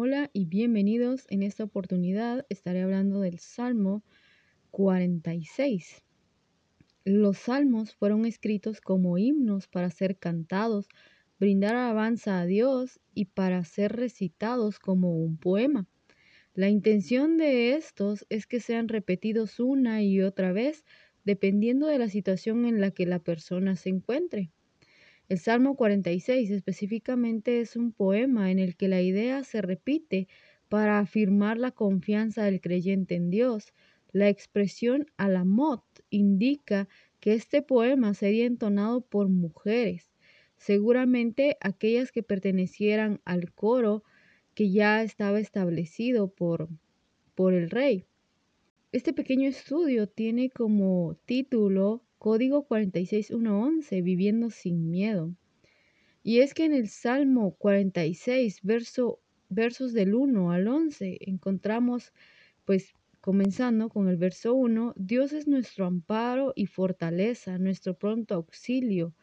Hola y bienvenidos. En esta oportunidad estaré hablando del Salmo 46. Los salmos fueron escritos como himnos para ser cantados, brindar alabanza a Dios y para ser recitados como un poema. La intención de estos es que sean repetidos una y otra vez dependiendo de la situación en la que la persona se encuentre. El Salmo 46 específicamente es un poema en el que la idea se repite para afirmar la confianza del creyente en Dios. La expresión alamot indica que este poema sería entonado por mujeres, seguramente aquellas que pertenecieran al coro que ya estaba establecido por, por el rey. Este pequeño estudio tiene como título Código 46111, viviendo sin miedo. Y es que en el Salmo 46, verso, versos del 1 al 11, encontramos, pues comenzando con el verso 1, Dios es nuestro amparo y fortaleza, nuestro pronto auxilio.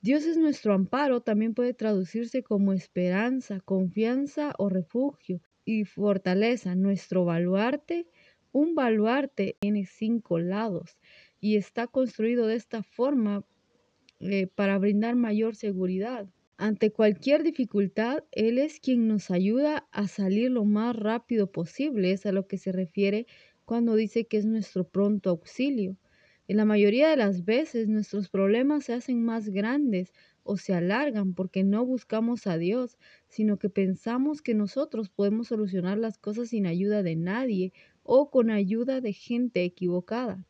Dios es nuestro amparo, también puede traducirse como esperanza, confianza o refugio, y fortaleza, nuestro baluarte. Un baluarte tiene cinco lados y está construido de esta forma eh, para brindar mayor seguridad. Ante cualquier dificultad, Él es quien nos ayuda a salir lo más rápido posible. Es a lo que se refiere cuando dice que es nuestro pronto auxilio. En la mayoría de las veces nuestros problemas se hacen más grandes o se alargan porque no buscamos a Dios, sino que pensamos que nosotros podemos solucionar las cosas sin ayuda de nadie o con ayuda de gente equivocada.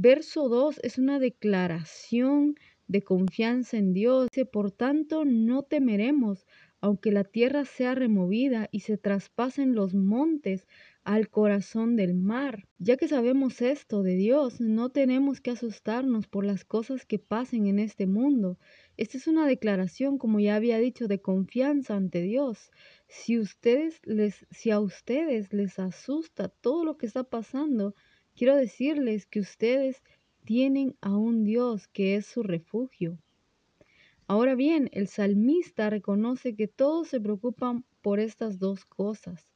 Verso 2 es una declaración de confianza en Dios. Dice, por tanto, no temeremos, aunque la tierra sea removida y se traspasen los montes al corazón del mar. Ya que sabemos esto de Dios, no tenemos que asustarnos por las cosas que pasen en este mundo. Esta es una declaración, como ya había dicho, de confianza ante Dios. Si ustedes les si a ustedes les asusta todo lo que está pasando, Quiero decirles que ustedes tienen a un Dios que es su refugio. Ahora bien, el salmista reconoce que todos se preocupan por estas dos cosas.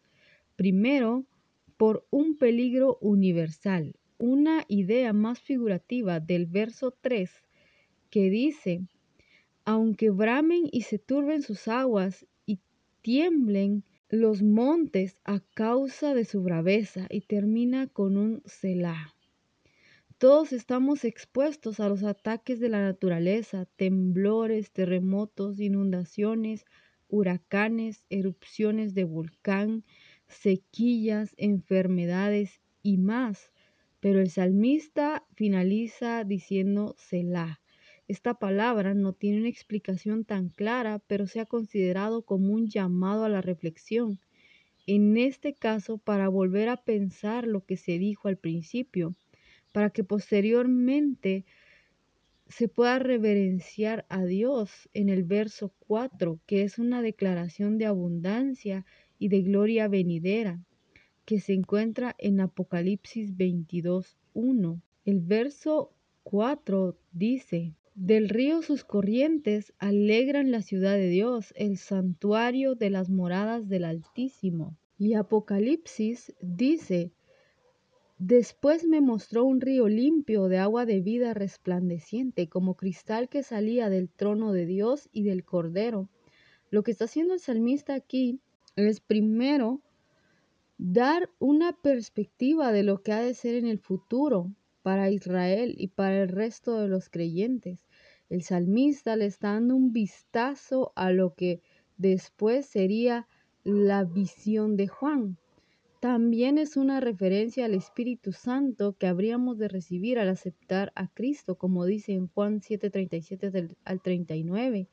Primero, por un peligro universal, una idea más figurativa del verso 3 que dice, aunque bramen y se turben sus aguas y tiemblen los montes a causa de su braveza y termina con un Selah. Todos estamos expuestos a los ataques de la naturaleza, temblores, terremotos, inundaciones, huracanes, erupciones de volcán, sequías, enfermedades y más. Pero el salmista finaliza diciendo Selah. Esta palabra no tiene una explicación tan clara, pero se ha considerado como un llamado a la reflexión. En este caso, para volver a pensar lo que se dijo al principio, para que posteriormente se pueda reverenciar a Dios en el verso 4, que es una declaración de abundancia y de gloria venidera, que se encuentra en Apocalipsis 22.1. El verso 4 dice, del río sus corrientes alegran la ciudad de Dios, el santuario de las moradas del Altísimo. Y Apocalipsis dice, Después me mostró un río limpio de agua de vida resplandeciente, como cristal que salía del trono de Dios y del Cordero. Lo que está haciendo el salmista aquí es primero dar una perspectiva de lo que ha de ser en el futuro, para Israel y para el resto de los creyentes. El salmista le está dando un vistazo a lo que después sería la visión de Juan. También es una referencia al Espíritu Santo que habríamos de recibir al aceptar a Cristo, como dice en Juan 7:37 al 39,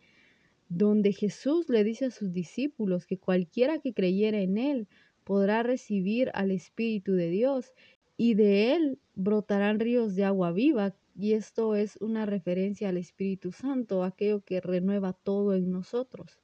donde Jesús le dice a sus discípulos que cualquiera que creyera en Él podrá recibir al Espíritu de Dios y de él brotarán ríos de agua viva. Y esto es una referencia al Espíritu Santo, aquello que renueva todo en nosotros.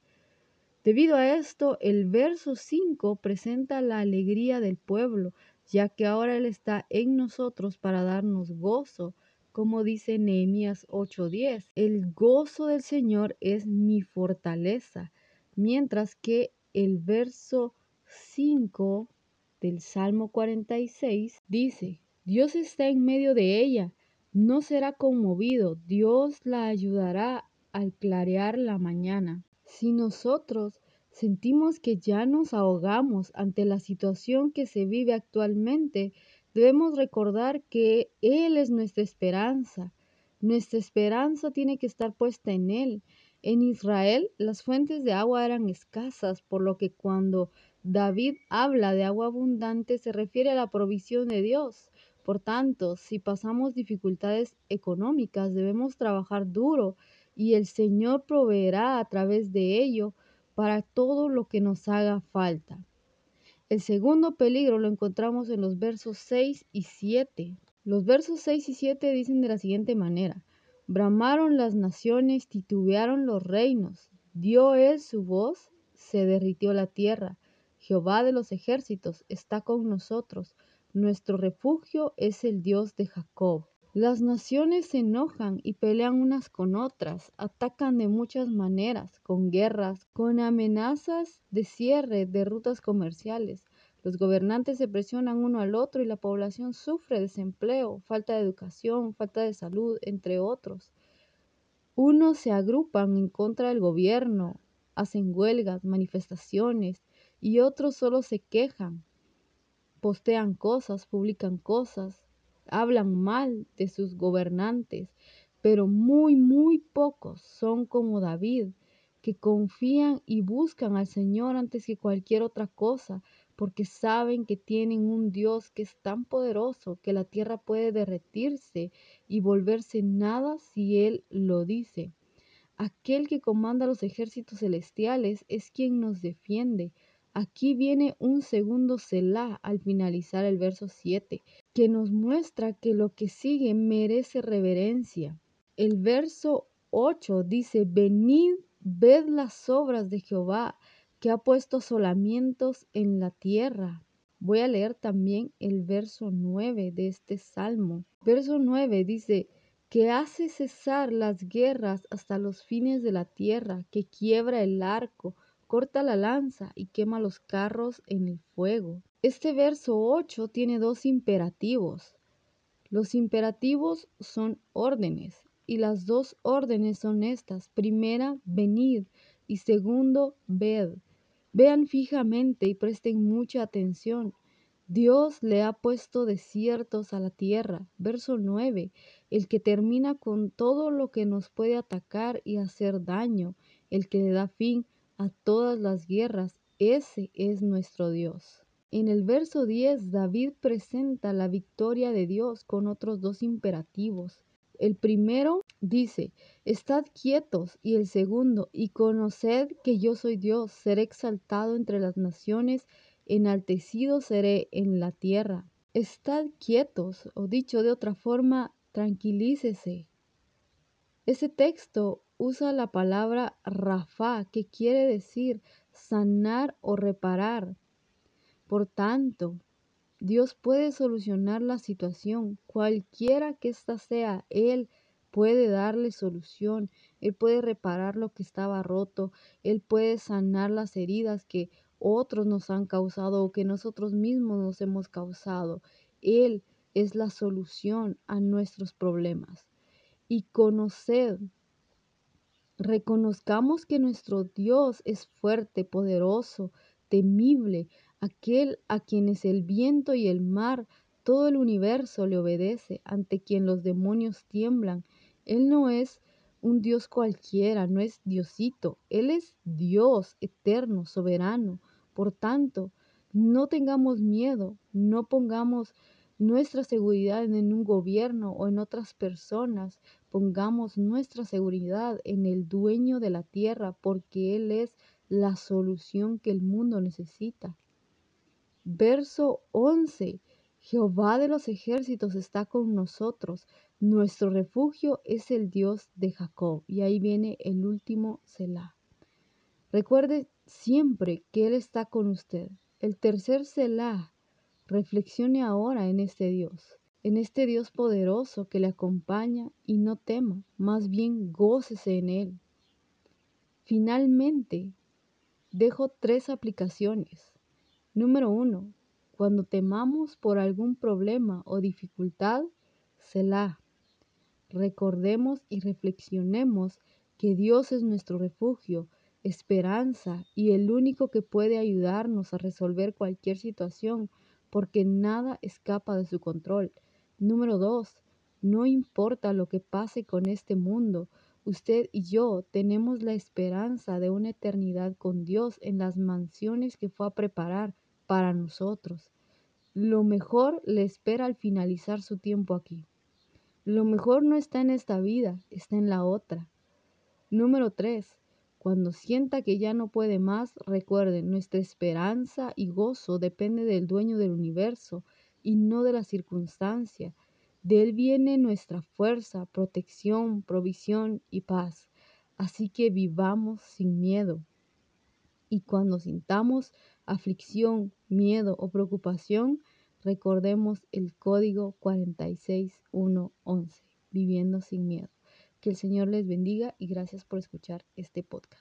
Debido a esto, el verso 5 presenta la alegría del pueblo, ya que ahora Él está en nosotros para darnos gozo, como dice Nehemías 8:10. El gozo del Señor es mi fortaleza, mientras que el verso 5 del Salmo 46 dice, Dios está en medio de ella, no será conmovido, Dios la ayudará al clarear la mañana. Si nosotros sentimos que ya nos ahogamos ante la situación que se vive actualmente, debemos recordar que Él es nuestra esperanza. Nuestra esperanza tiene que estar puesta en Él. En Israel las fuentes de agua eran escasas, por lo que cuando David habla de agua abundante se refiere a la provisión de Dios. Por tanto, si pasamos dificultades económicas, debemos trabajar duro y el Señor proveerá a través de ello para todo lo que nos haga falta. El segundo peligro lo encontramos en los versos 6 y 7. Los versos 6 y 7 dicen de la siguiente manera, bramaron las naciones, titubearon los reinos, dio él su voz, se derritió la tierra. Jehová de los ejércitos está con nosotros, nuestro refugio es el Dios de Jacob. Las naciones se enojan y pelean unas con otras, atacan de muchas maneras, con guerras, con amenazas de cierre de rutas comerciales. Los gobernantes se presionan uno al otro y la población sufre desempleo, falta de educación, falta de salud, entre otros. Unos se agrupan en contra del gobierno, hacen huelgas, manifestaciones y otros solo se quejan, postean cosas, publican cosas, hablan mal de sus gobernantes, pero muy, muy pocos son como David, que confían y buscan al Señor antes que cualquier otra cosa, porque saben que tienen un Dios que es tan poderoso que la tierra puede derretirse y volverse nada si Él lo dice. Aquel que comanda los ejércitos celestiales es quien nos defiende, Aquí viene un segundo Selah al finalizar el verso 7, que nos muestra que lo que sigue merece reverencia. El verso 8 dice, venid, ved las obras de Jehová, que ha puesto solamientos en la tierra. Voy a leer también el verso 9 de este salmo. Verso 9 dice, que hace cesar las guerras hasta los fines de la tierra, que quiebra el arco, corta la lanza y quema los carros en el fuego. Este verso 8 tiene dos imperativos. Los imperativos son órdenes y las dos órdenes son estas. Primera, venid y segundo, ved. Vean fijamente y presten mucha atención. Dios le ha puesto desiertos a la tierra. Verso 9. El que termina con todo lo que nos puede atacar y hacer daño. El que le da fin a todas las guerras. Ese es nuestro Dios. En el verso 10, David presenta la victoria de Dios con otros dos imperativos. El primero dice, Estad quietos, y el segundo, y conoced que yo soy Dios, seré exaltado entre las naciones, enaltecido seré en la tierra. Estad quietos, o dicho de otra forma, tranquilícese. Ese texto usa la palabra Rafa, que quiere decir sanar o reparar. Por tanto, Dios puede solucionar la situación, cualquiera que ésta sea, Él puede darle solución, Él puede reparar lo que estaba roto, Él puede sanar las heridas que otros nos han causado o que nosotros mismos nos hemos causado. Él es la solución a nuestros problemas. Y conoced Reconozcamos que nuestro Dios es fuerte, poderoso, temible, aquel a quienes el viento y el mar, todo el universo le obedece, ante quien los demonios tiemblan. Él no es un Dios cualquiera, no es Diosito, Él es Dios eterno, soberano. Por tanto, no tengamos miedo, no pongamos nuestra seguridad en un gobierno o en otras personas. Pongamos nuestra seguridad en el dueño de la tierra porque Él es la solución que el mundo necesita. Verso 11. Jehová de los ejércitos está con nosotros. Nuestro refugio es el Dios de Jacob. Y ahí viene el último Selah. Recuerde siempre que Él está con usted. El tercer Selah Reflexione ahora en este Dios, en este Dios poderoso que le acompaña y no tema, más bien gócese en Él. Finalmente, dejo tres aplicaciones. Número uno, cuando temamos por algún problema o dificultad, Selah. Recordemos y reflexionemos que Dios es nuestro refugio, esperanza y el único que puede ayudarnos a resolver cualquier situación, porque nada escapa de su control. Número dos, no importa lo que pase con este mundo, usted y yo tenemos la esperanza de una eternidad con Dios en las mansiones que fue a preparar para nosotros. Lo mejor le espera al finalizar su tiempo aquí. Lo mejor no está en esta vida, está en la otra. Número 3. Cuando sienta que ya no puede más, recuerde, nuestra esperanza y gozo depende del dueño del universo y no de la circunstancia. De Él viene nuestra fuerza, protección, provisión y paz. Así que vivamos sin miedo. Y cuando sintamos aflicción, miedo o preocupación, recordemos el código 46111, viviendo sin miedo. Que el Señor les bendiga y gracias por escuchar este podcast.